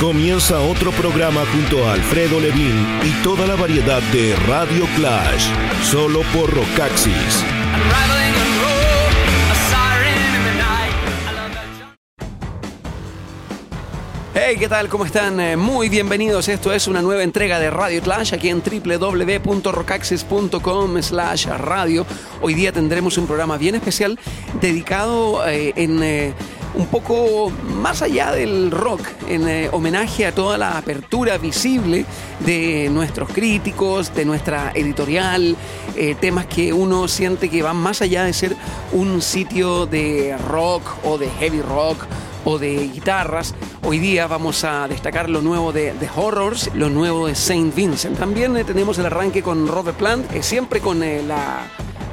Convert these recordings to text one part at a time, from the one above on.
Comienza otro programa junto a Alfredo Levin y toda la variedad de Radio Clash, solo por Rocaxis. Hey, ¿qué tal? ¿Cómo están? Eh, Muy bienvenidos. Esto es una nueva entrega de Radio Clash aquí en www.rocaxis.com slash radio. Hoy día tendremos un programa bien especial dedicado eh, en... eh, un poco más allá del rock, en eh, homenaje a toda la apertura visible de nuestros críticos, de nuestra editorial, eh, temas que uno siente que van más allá de ser un sitio de rock o de heavy rock o de guitarras. Hoy día vamos a destacar lo nuevo de The Horrors, lo nuevo de Saint Vincent. También eh, tenemos el arranque con Robert Plant, siempre con la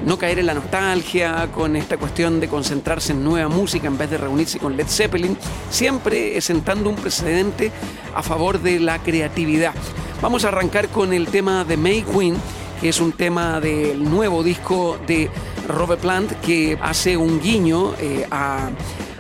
no caer en la nostalgia, con esta cuestión de concentrarse en nueva música en vez de reunirse con Led Zeppelin, siempre sentando un precedente a favor de la creatividad. Vamos a arrancar con el tema de May Queen, que es un tema del nuevo disco de Robert Plant que hace un guiño eh, a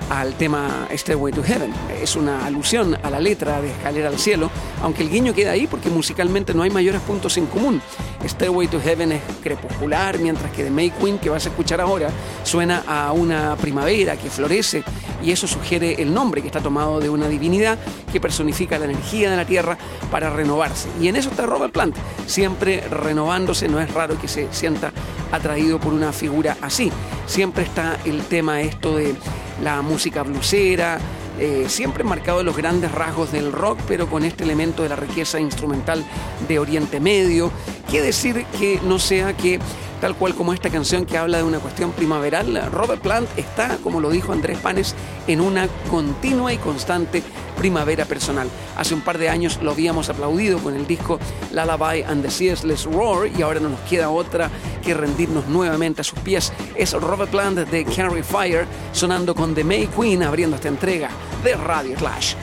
al tema Stairway to Heaven. Es una alusión a la letra de Escalera al Cielo, aunque el guiño queda ahí porque musicalmente no hay mayores puntos en común. Stairway to Heaven es crepuscular, mientras que The May Queen, que vas a escuchar ahora, suena a una primavera que florece y eso sugiere el nombre que está tomado de una divinidad que personifica la energía de la tierra para renovarse. Y en eso está Robert Plant, siempre renovándose, no es raro que se sienta atraído por una figura así. Siempre está el tema esto de la música blusera, eh, siempre marcado los grandes rasgos del rock, pero con este elemento de la riqueza instrumental de Oriente Medio. ¿Qué decir que no sea que, tal cual como esta canción que habla de una cuestión primaveral, Robert Plant está, como lo dijo Andrés Panes, en una continua y constante primavera personal. Hace un par de años lo habíamos aplaudido con el disco Lullaby and the Ceaseless Roar y ahora no nos queda otra que rendirnos nuevamente a sus pies. Es Robert Plant de Carry Fire sonando con The May Queen abriendo esta entrega de Radio Clash.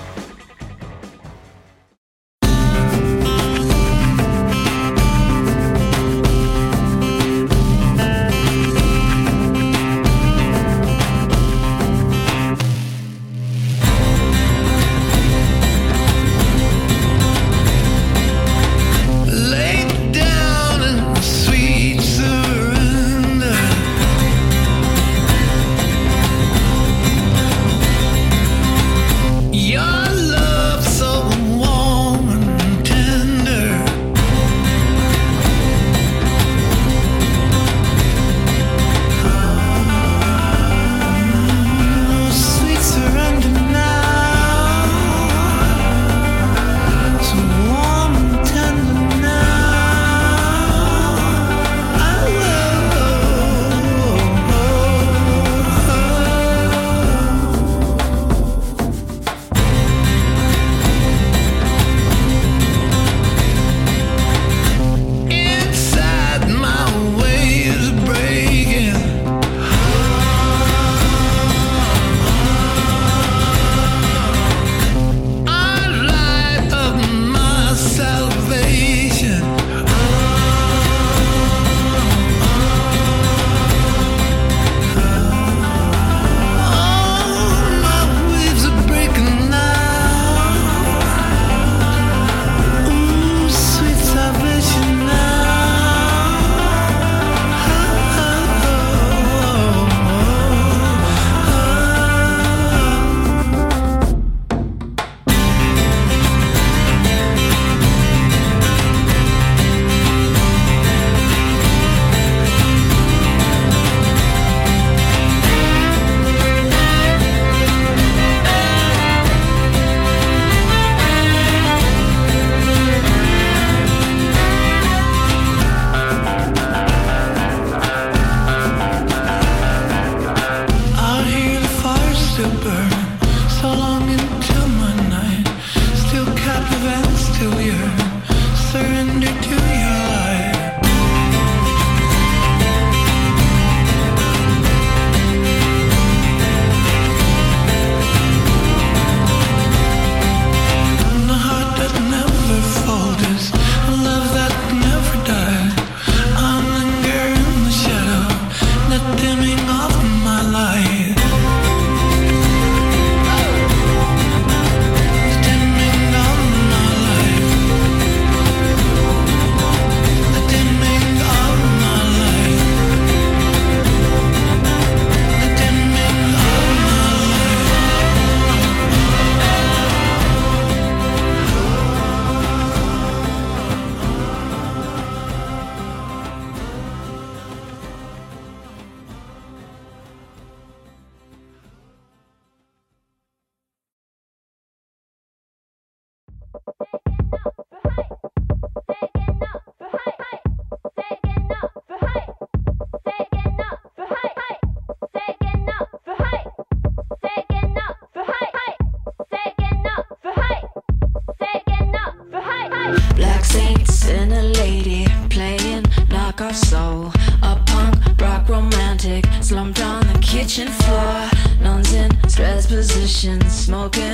Kitchen floor. Nuns in stress positions, smoking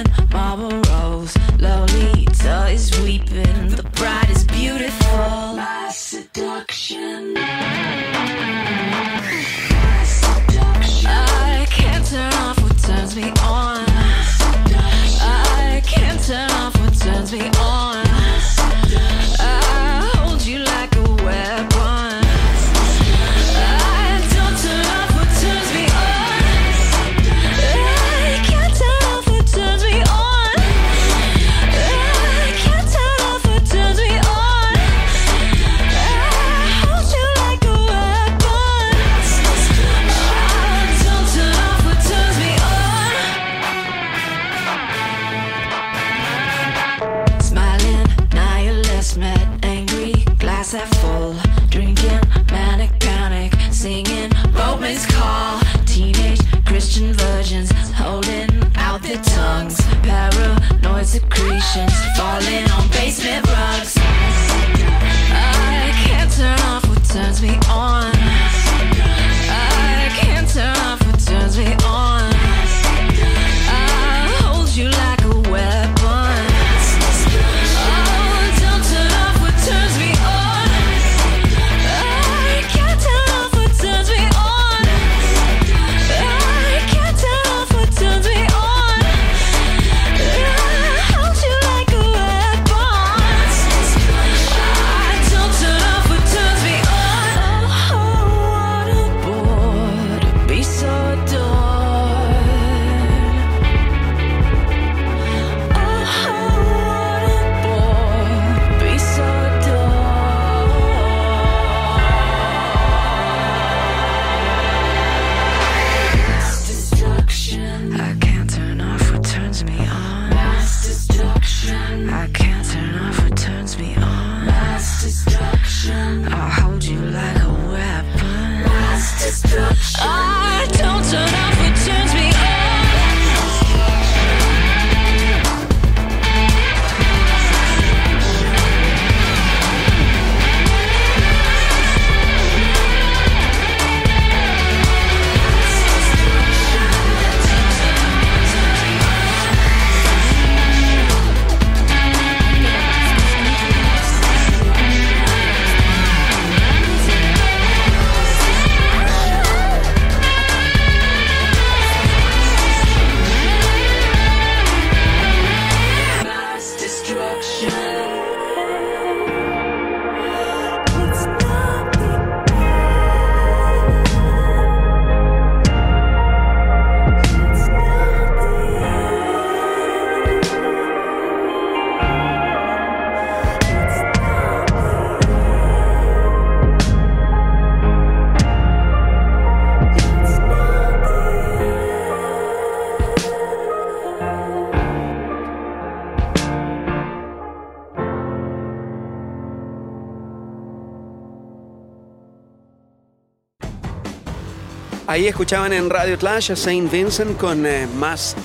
Ahí escuchaban en Radio Clash a Saint Vincent con eh, Mass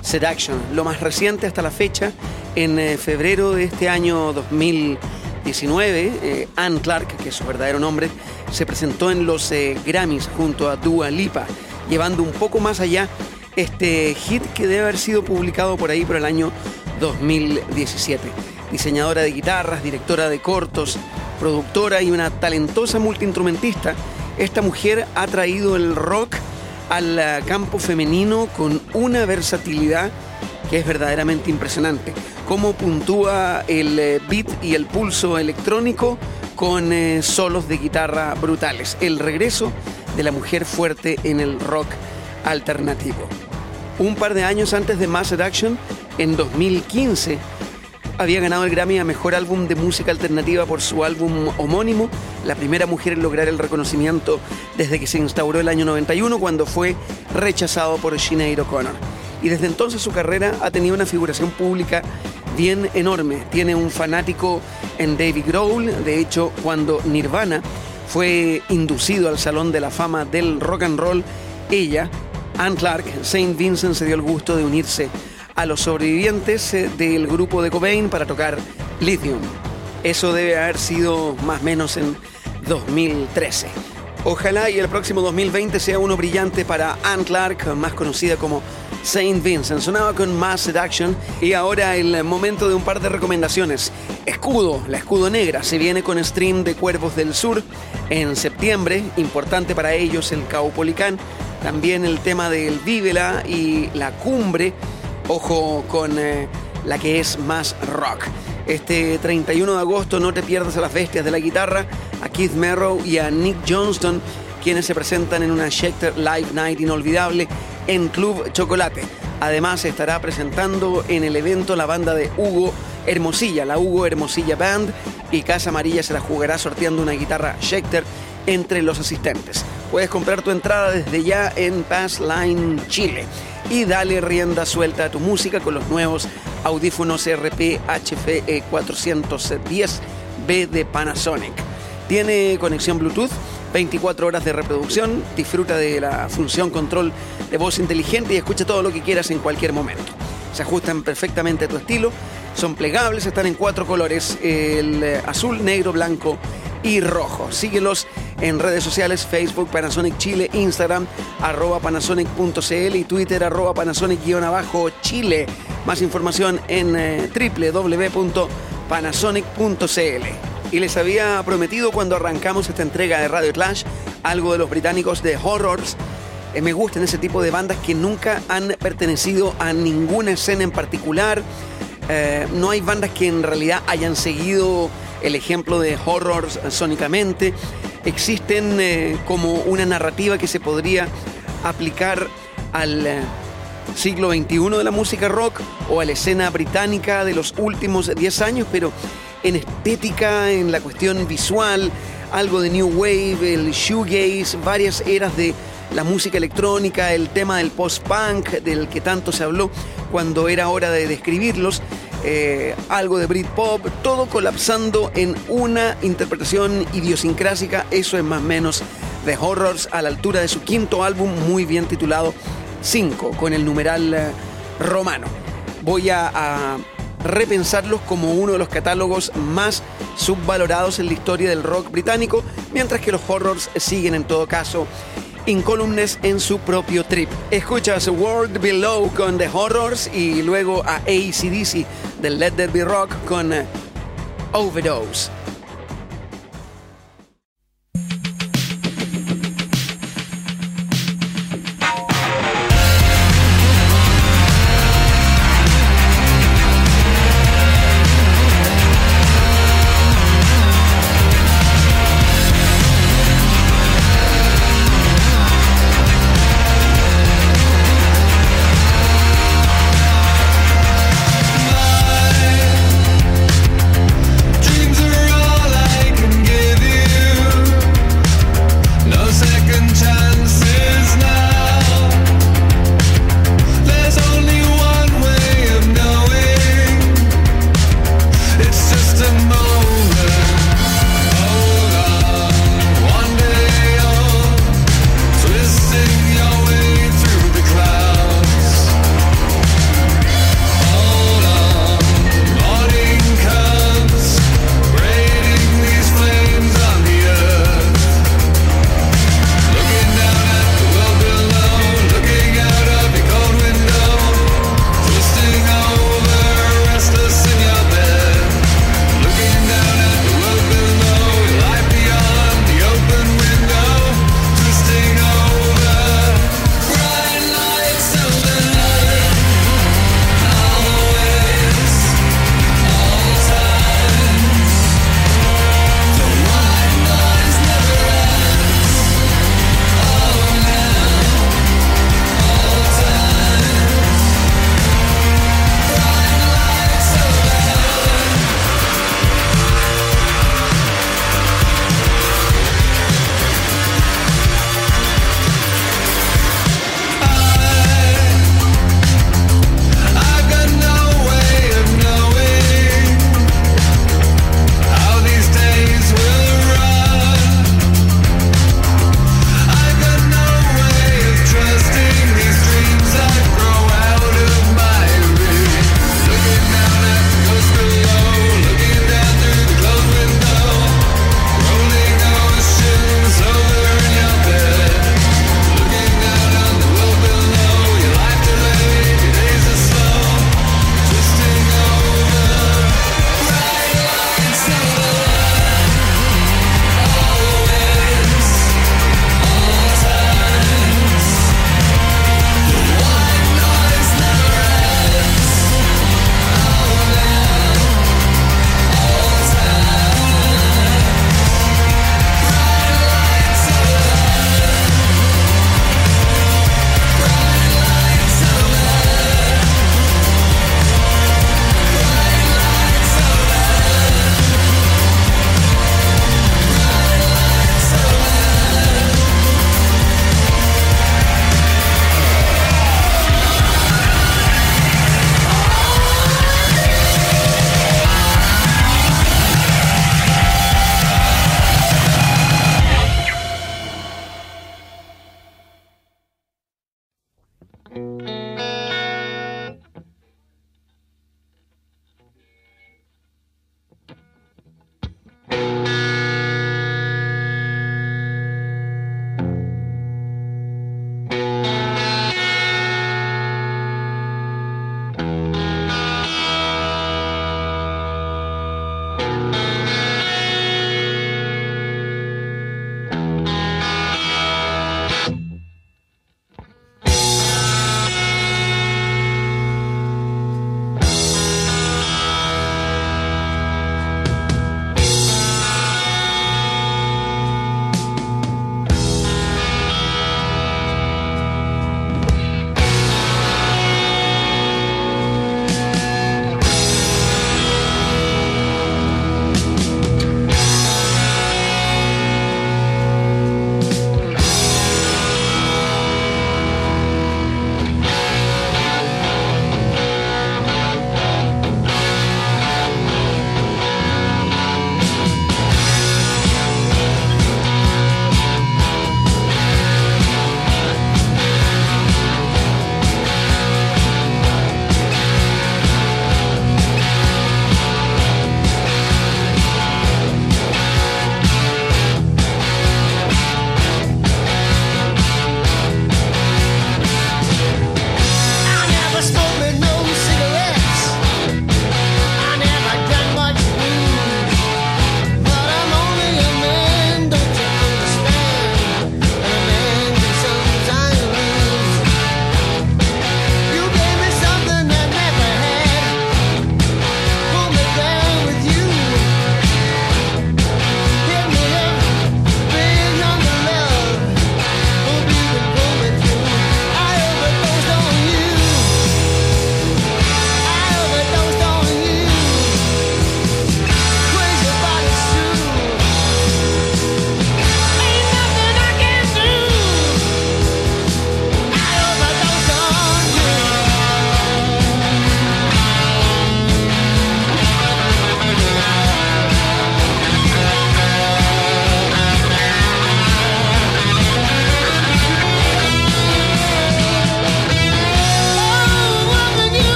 Seduction, lo más reciente hasta la fecha. En eh, febrero de este año 2019, eh, Anne Clark, que es su verdadero nombre, se presentó en los Grammys junto a Dua Lipa, llevando un poco más allá este hit que debe haber sido publicado por ahí por el año 2017. Diseñadora de guitarras, directora de cortos, productora y una talentosa multiinstrumentista, esta mujer ha traído el rock al eh, campo femenino con una versatilidad que es verdaderamente impresionante. Cómo puntúa el eh, beat y el pulso electrónico con eh, solos de guitarra brutales. El regreso de la mujer fuerte en el rock alternativo. Un par de años antes de Mass Seduction, en 2015, había ganado el Grammy a Mejor Álbum de Música Alternativa por su álbum homónimo, la primera mujer en lograr el reconocimiento desde que se instauró el año 91 cuando fue rechazado por Sinead O'Connor. Y desde entonces su carrera ha tenido una figuración pública bien enorme. Tiene un fanático en David Grohl. De hecho, cuando Nirvana fue inducido al Salón de la Fama del Rock and Roll, ella, Ann Clark, Saint Vincent, se dio el gusto de unirse a los sobrevivientes eh, del grupo de Cobain para tocar Lithium. Eso debe haber sido más o menos en 2013. Ojalá y el próximo 2020 sea uno brillante para Ann Clark, más conocida como Saint Vincent. Sonaba con Mass Seduction y ahora el momento de un par de recomendaciones. Escudo, la escudo negra, se viene con stream de Cuervos del Sur en septiembre, importante para ellos el Caupolicán. También el tema del Vívela y la cumbre, ojo con eh, la que es más rock. Este 31 de agosto no te pierdas a las bestias de la guitarra, a Keith Merrow y a Nick Johnston, quienes se presentan en una Schecter Live Night inolvidable en Club Chocolate. Además estará presentando en el evento la banda de Hugo Hermosilla, la Hugo Hermosilla Band, y Casa Amarilla se la jugará sorteando una guitarra Schecter entre los asistentes. Puedes comprar tu entrada desde ya en Passline Chile y dale rienda suelta a tu música con los nuevos audífonos RP HFE 410B de Panasonic. Tiene conexión Bluetooth, 24 horas de reproducción, disfruta de la función control de voz inteligente y escucha todo lo que quieras en cualquier momento. Se ajustan perfectamente a tu estilo, son plegables, están en cuatro colores, el azul, negro, blanco y rojo. Síguelos en redes sociales, Facebook, Panasonic Chile, Instagram, arroba panasonic.cl y Twitter, arroba panasonic-chile. Más información en eh, www.panasonic.cl. Y les había prometido cuando arrancamos esta entrega de Radio Clash algo de los británicos de Horrors. Eh, me gustan ese tipo de bandas que nunca han pertenecido a ninguna escena en particular. Eh, no hay bandas que en realidad hayan seguido el ejemplo de Horrors eh, sónicamente. Existen eh, como una narrativa que se podría aplicar al eh, siglo XXI de la música rock o a la escena británica de los últimos 10 años, pero en estética, en la cuestión visual, algo de New Wave, el shoegaze, varias eras de la música electrónica, el tema del post-punk del que tanto se habló cuando era hora de describirlos, eh, algo de Britpop, todo colapsando en una interpretación idiosincrásica, eso es más o menos de Horrors a la altura de su quinto álbum muy bien titulado 5, con el numeral eh, romano. Voy a repensarlos como uno de los catálogos más subvalorados en la historia del rock británico, mientras que los horrors siguen en todo caso incólumes en su propio trip. Escuchas World Below con The Horrors y luego a ACDC de Let There Be Rock con eh, Overdose.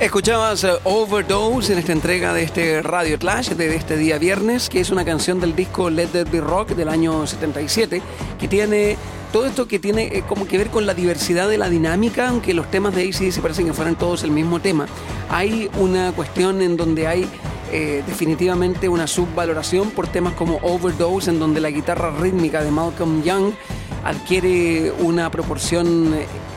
Escuchabas eh, Overdose en esta entrega de este Radio Clash de este día viernes, que es una canción del disco Let There Be Rock del año 77, que tiene todo esto que tiene eh, como que ver con la diversidad de la dinámica, aunque los temas de ACDC parecen que fueran todos el mismo tema. Hay una cuestión en donde hay eh, definitivamente una subvaloración por temas como Overdose, en donde la guitarra rítmica de Malcolm Young adquiere una proporción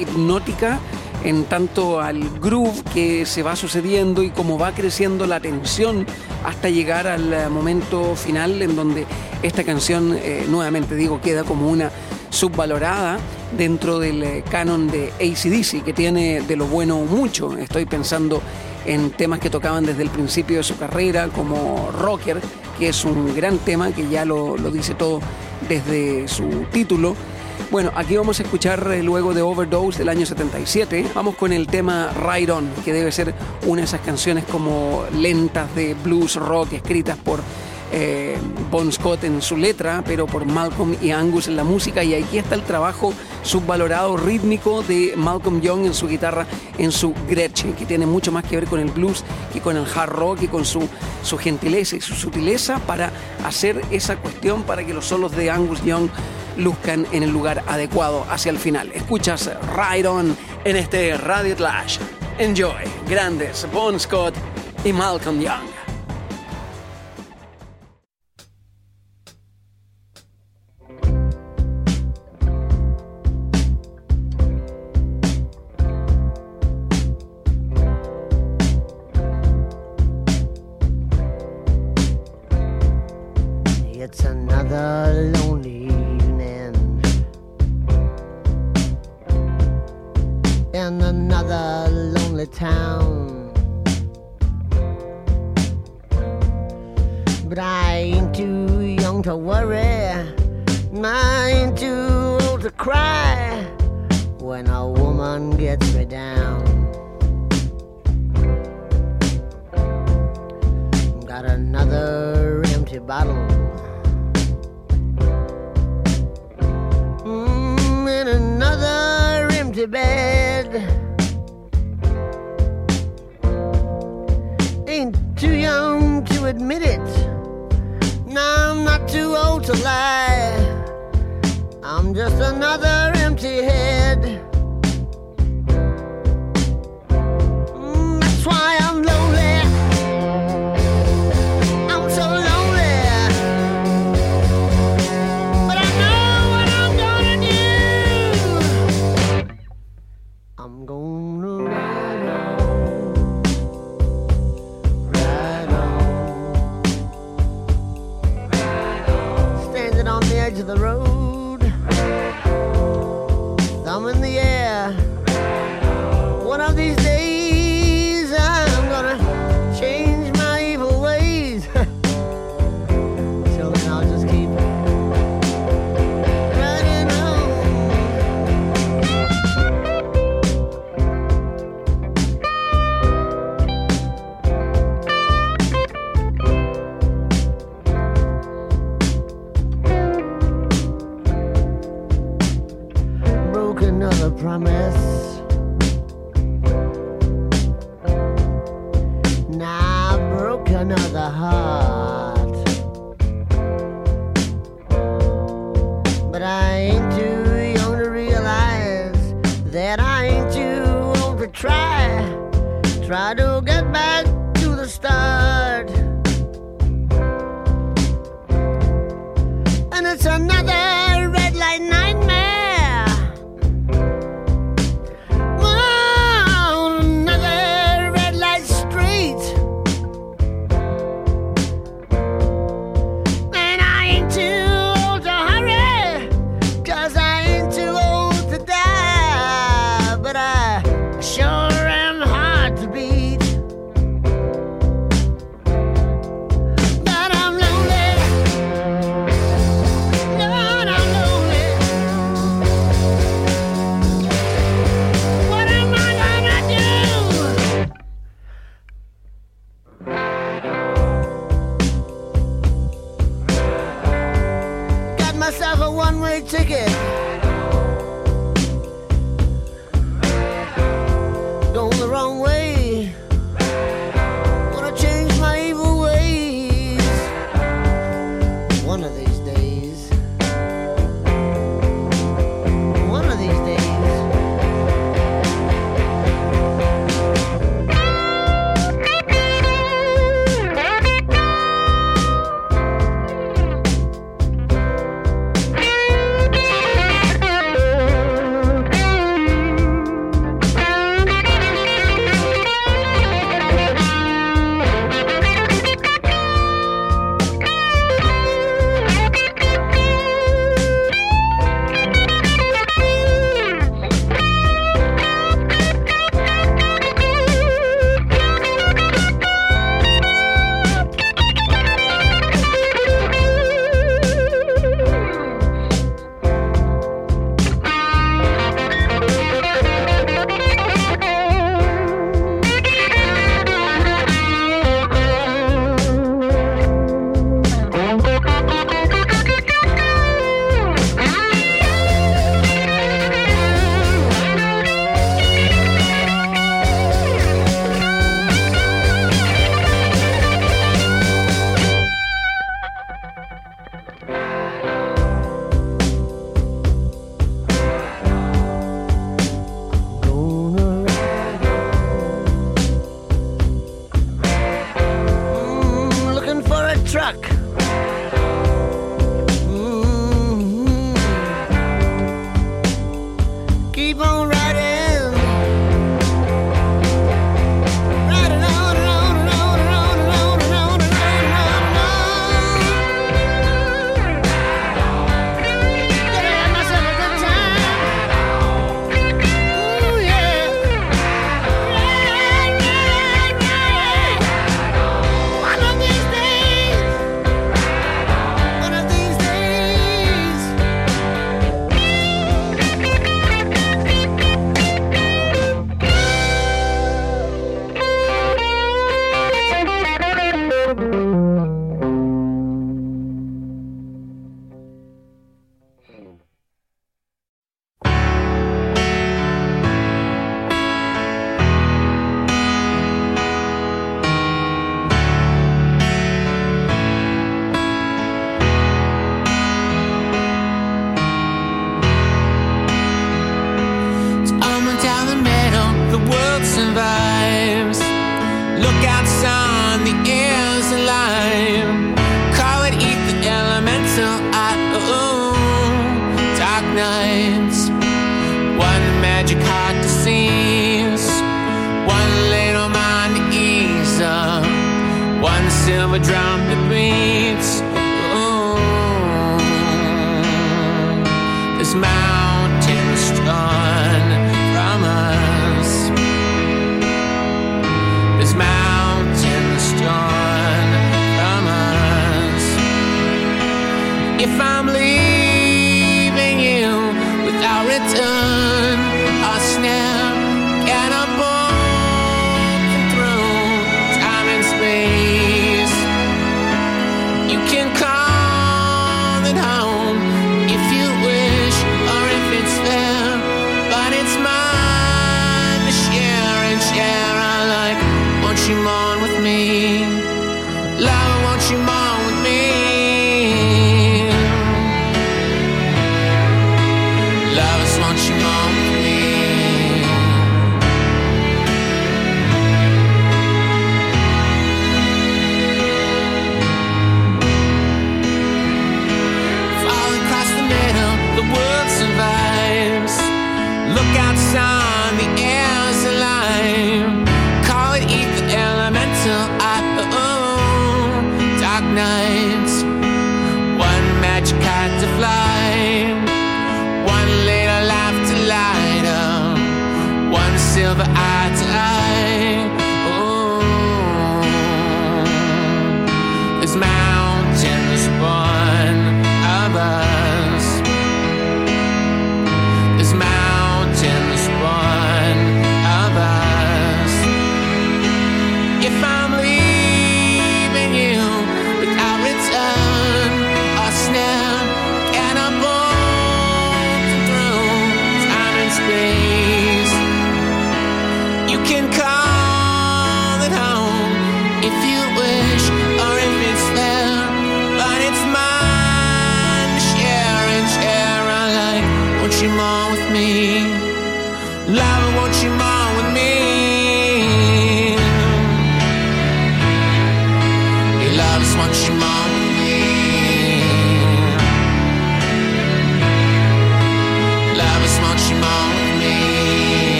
hipnótica en tanto al groove que se va sucediendo y cómo va creciendo la tensión hasta llegar al eh, momento final en donde esta canción, eh, nuevamente digo, queda como una subvalorada dentro del eh, canon de ACDC, que tiene de lo bueno mucho. Estoy pensando en temas que tocaban desde el principio de su carrera, como Rocker, que es un gran tema que ya lo, lo dice todo desde su título. Bueno, aquí vamos a escuchar eh, luego de Overdose del año 77. Vamos con el tema Ride On, que debe ser una de esas canciones como lentas de blues rock escritas por eh, Bon Scott en su letra, pero por Malcolm y Angus en la música. Y aquí está el trabajo subvalorado rítmico de Malcolm Young en su guitarra, en su Gretchen, que tiene mucho más que ver con el blues que con el hard rock y con su, su gentileza y su sutileza para hacer esa cuestión para que los solos de Angus Young luzcan en el lugar adecuado hacia el final. Escuchas Ride On en este Radio Clash. Enjoy, grandes Bon Scott y Malcolm Young. To worry, and ain't too old to cry when a woman gets me down. Got another empty bottle. Mm, in another empty bed. Ain't too young to admit it. No, I'm not too old to lie. I'm just another empty head. Keep on riding. never drown.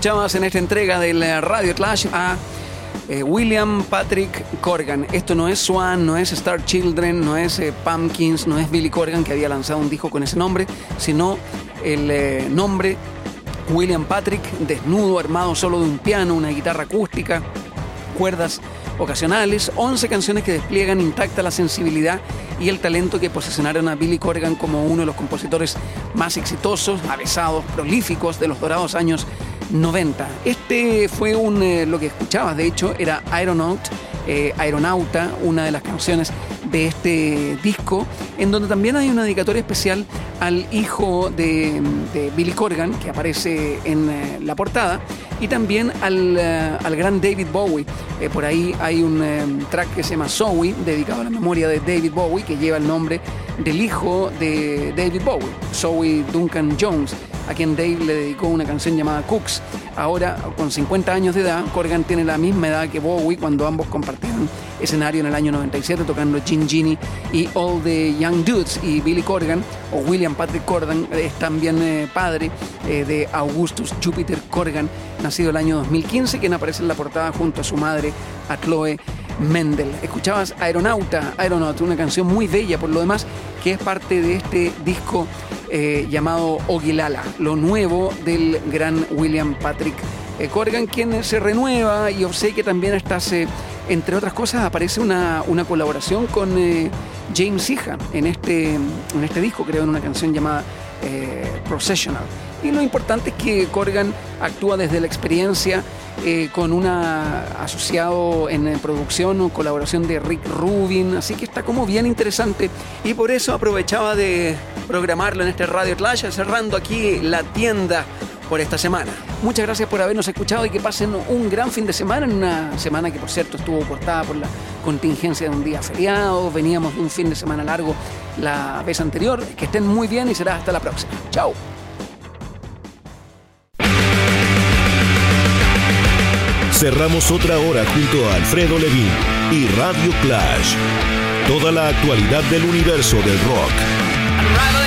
Escuchabas en esta entrega del Radio Clash a eh, William Patrick Corgan. Esto no es Swan, no es Star Children, no es eh, Pumpkins, no es Billy Corgan que había lanzado un disco con ese nombre, sino el eh, nombre William Patrick, desnudo, armado solo de un piano, una guitarra acústica, cuerdas ocasionales, 11 canciones que despliegan intacta la sensibilidad y el talento que posicionaron a Billy Corgan como uno de los compositores más exitosos, avesados, prolíficos de los dorados años 90. Este fue un, eh, lo que escuchabas, de hecho, era Aeronaut, eh, Aeronauta, una de las canciones de este disco, en donde también hay una dedicatoria especial al hijo de, Billy Corgan, que aparece en eh, la portada, y también al, eh, al gran David Bowie. Eh, por ahí hay un track que se llama Zoe, dedicado a la memoria de David Bowie, que lleva el nombre del hijo de David Bowie, Zoe Duncan Jones, a quien Dave le dedicó una canción llamada Cooks. Ahora, con 50 años de edad, Corgan tiene la misma edad que Bowie cuando ambos compartieron escenario en el año 97 tocando Gin Genie y All the Young Dudes. Y Billy Corgan, o William Patrick Corgan, es también eh, padre eh, de Augustus Jupiter Corgan, nacido el año 2015, quien aparece en la portada junto a su madre, a Chloe Mendel. Escuchabas Aeronauta, Aeronaut, una canción muy bella por lo demás, que es parte de este disco eh, llamado Ogilala, lo nuevo del gran William Patrick eh, Corgan, quien se renueva y obsequia también estas eh, entre otras cosas, aparece una, una colaboración con eh, James Iha en este, en este disco, creo, en una canción llamada eh, Processional. Y lo importante es que Corgan actúa desde la experiencia eh, con una asociado en eh, producción o colaboración de Rick Rubin, así que está como bien interesante y por eso aprovechaba de programarlo en este Radio Clash, cerrando aquí la tienda por esta semana. Muchas gracias por habernos escuchado y que pasen un gran fin de semana, en una semana que por cierto estuvo cortada por la contingencia de un día feriado, veníamos de un fin de semana largo la vez anterior, que estén muy bien y será hasta la próxima. Chao. Cerramos otra hora junto a Alfredo Levin y Radio Clash. Toda la actualidad del universo del rock.